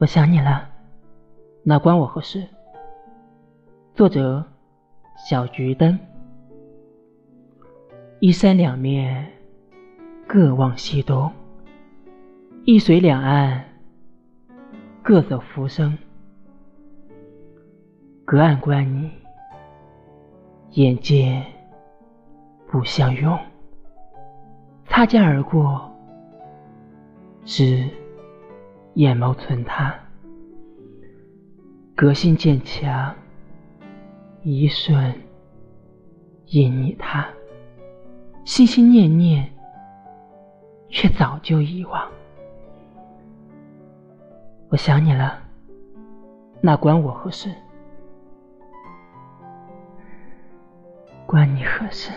我想你了，那关我何事？作者：小桔灯。一山两面，各望西东；一水两岸，各走浮生。隔岸观你，眼见不相拥；擦肩而过，知。眼眸存他，隔心渐强，一瞬因你他，心心念念，却早就遗忘。我想你了，那关我何事？关你何事？